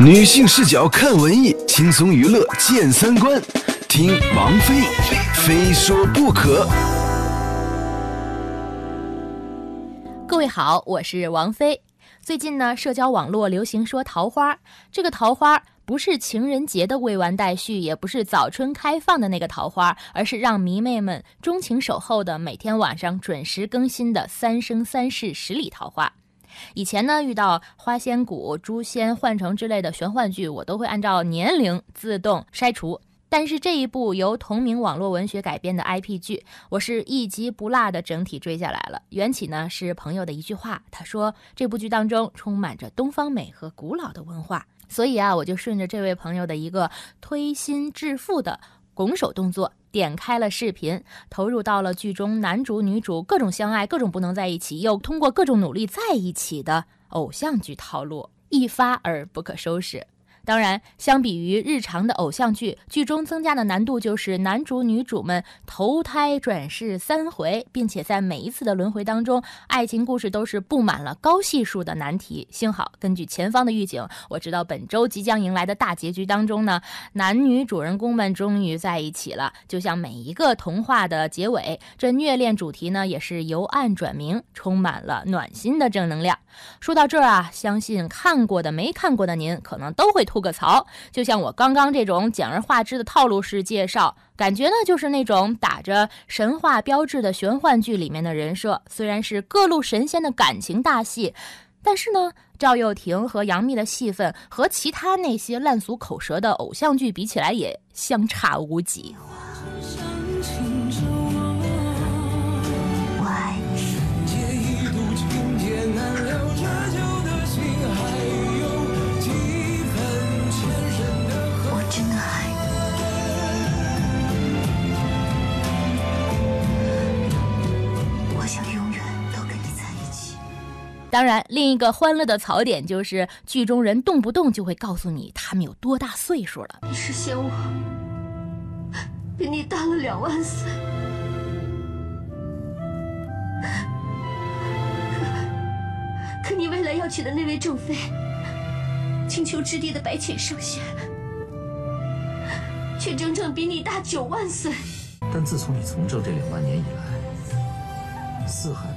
女性视角看文艺，轻松娱乐见三观。听王菲，非说不可。各位好，我是王菲。最近呢，社交网络流行说桃花，这个桃花不是情人节的未完待续，也不是早春开放的那个桃花，而是让迷妹们钟情守候的每天晚上准时更新的《三生三世十里桃花》。以前呢，遇到花仙谷、诛仙、幻城之类的玄幻剧，我都会按照年龄自动筛除。但是这一部由同名网络文学改编的 IP 剧，我是一集不落的整体追下来了。缘起呢是朋友的一句话，他说这部剧当中充满着东方美和古老的文化，所以啊，我就顺着这位朋友的一个推心置腹的拱手动作，点开了视频，投入到了剧中男主女主各种相爱、各种不能在一起，又通过各种努力在一起的偶像剧套路，一发而不可收拾。当然，相比于日常的偶像剧，剧中增加的难度就是男主女主们投胎转世三回，并且在每一次的轮回当中，爱情故事都是布满了高系数的难题。幸好，根据前方的预警，我知道本周即将迎来的大结局当中呢，男女主人公们终于在一起了。就像每一个童话的结尾，这虐恋主题呢，也是由暗转明，充满了暖心的正能量。说到这儿啊，相信看过的、没看过的您，可能都会吐。吐个槽，就像我刚刚这种简而化之的套路式介绍，感觉呢就是那种打着神话标志的玄幻剧里面的人设。虽然是各路神仙的感情大戏，但是呢，赵又廷和杨幂的戏份和其他那些烂俗口舌的偶像剧比起来，也相差无几。当然，另一个欢乐的槽点就是剧中人动不动就会告诉你他们有多大岁数了。你是嫌我比你大了两万岁，可可你未来要娶的那位正妃，青丘之地的白浅圣仙，却整整比你大九万岁。但自从你从政这两万年以来，四海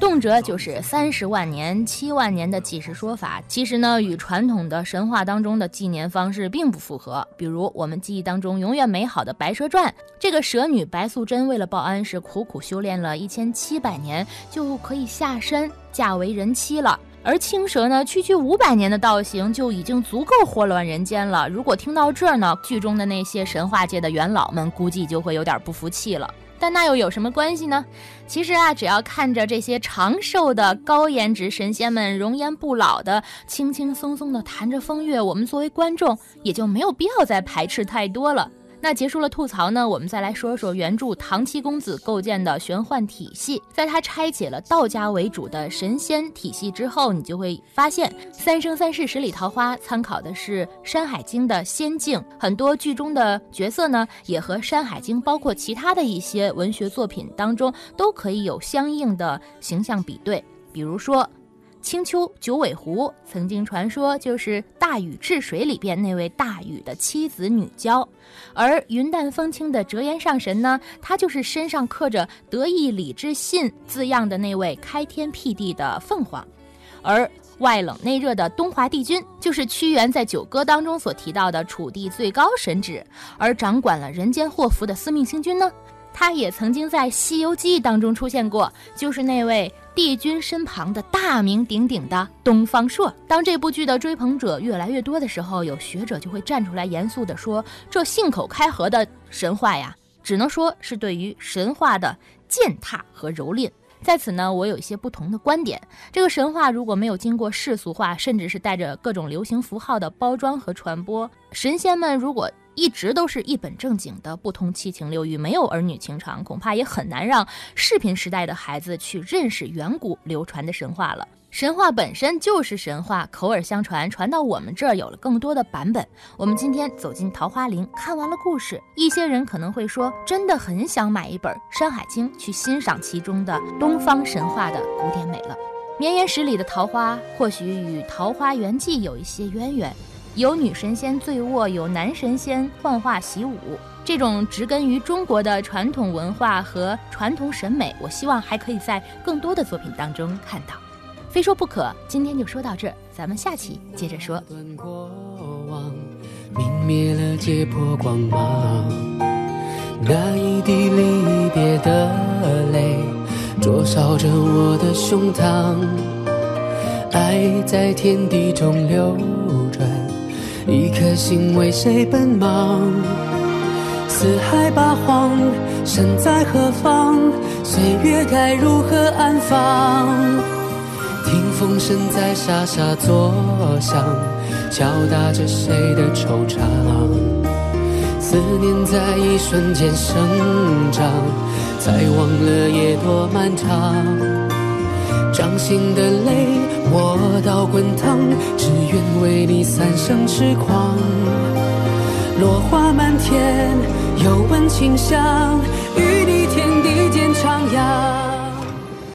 动辄就是三十万年、七万年的计时说法，其实呢，与传统的神话当中的纪年方式并不符合。比如我们记忆当中永远美好的《白蛇传》，这个蛇女白素贞为了报恩，是苦苦修炼了一千七百年，就可以下山嫁为人妻了。而青蛇呢，区区五百年的道行就已经足够祸乱人间了。如果听到这儿呢，剧中的那些神话界的元老们估计就会有点不服气了。但那又有什么关系呢？其实啊，只要看着这些长寿的高颜值神仙们容颜不老的、轻轻松松的弹着风月，我们作为观众也就没有必要再排斥太多了。那结束了吐槽呢，我们再来说说原著唐七公子构建的玄幻体系。在他拆解了道家为主的神仙体系之后，你就会发现《三生三世十里桃花》参考的是《山海经》的仙境，很多剧中的角色呢，也和《山海经》包括其他的一些文学作品当中都可以有相应的形象比对，比如说。青丘九尾狐曾经传说就是大禹治水里边那位大禹的妻子女娇，而云淡风轻的折颜上神呢，他就是身上刻着“得意礼智信”字样的那位开天辟地的凤凰，而外冷内热的东华帝君就是屈原在《九歌》当中所提到的楚地最高神旨，而掌管了人间祸福的司命星君呢，他也曾经在《西游记》当中出现过，就是那位。帝君身旁的大名鼎鼎的东方朔。当这部剧的追捧者越来越多的时候，有学者就会站出来严肃地说：“这信口开河的神话呀，只能说是对于神话的践踏和蹂躏。”在此呢，我有一些不同的观点。这个神话如果没有经过世俗化，甚至是带着各种流行符号的包装和传播，神仙们如果……一直都是一本正经的，不通七情六欲，没有儿女情长，恐怕也很难让视频时代的孩子去认识远古流传的神话了。神话本身就是神话，口耳相传，传到我们这儿有了更多的版本。我们今天走进桃花林，看完了故事，一些人可能会说，真的很想买一本《山海经》，去欣赏其中的东方神话的古典美了。绵延十里的桃花，或许与《桃花源记》有一些渊源。有女神仙醉卧，有男神仙幻化习武。这种植根于中国的传统文化和传统审美，我希望还可以在更多的作品当中看到。非说不可，今天就说到这，咱们下期接着说。过往泯灭了结魄光芒，那一滴离别的泪，灼烧着我的胸膛。爱在天地中流，一颗心为谁奔忙？四海八荒，身在何方？岁月该如何安放？听风声在沙沙作响，敲打着谁的惆怅？思念在一瞬间生长，才忘了夜多漫长。掌心的泪，握到滚烫，只愿为你三生痴狂。落花满天，又闻清香，与你天地间徜徉。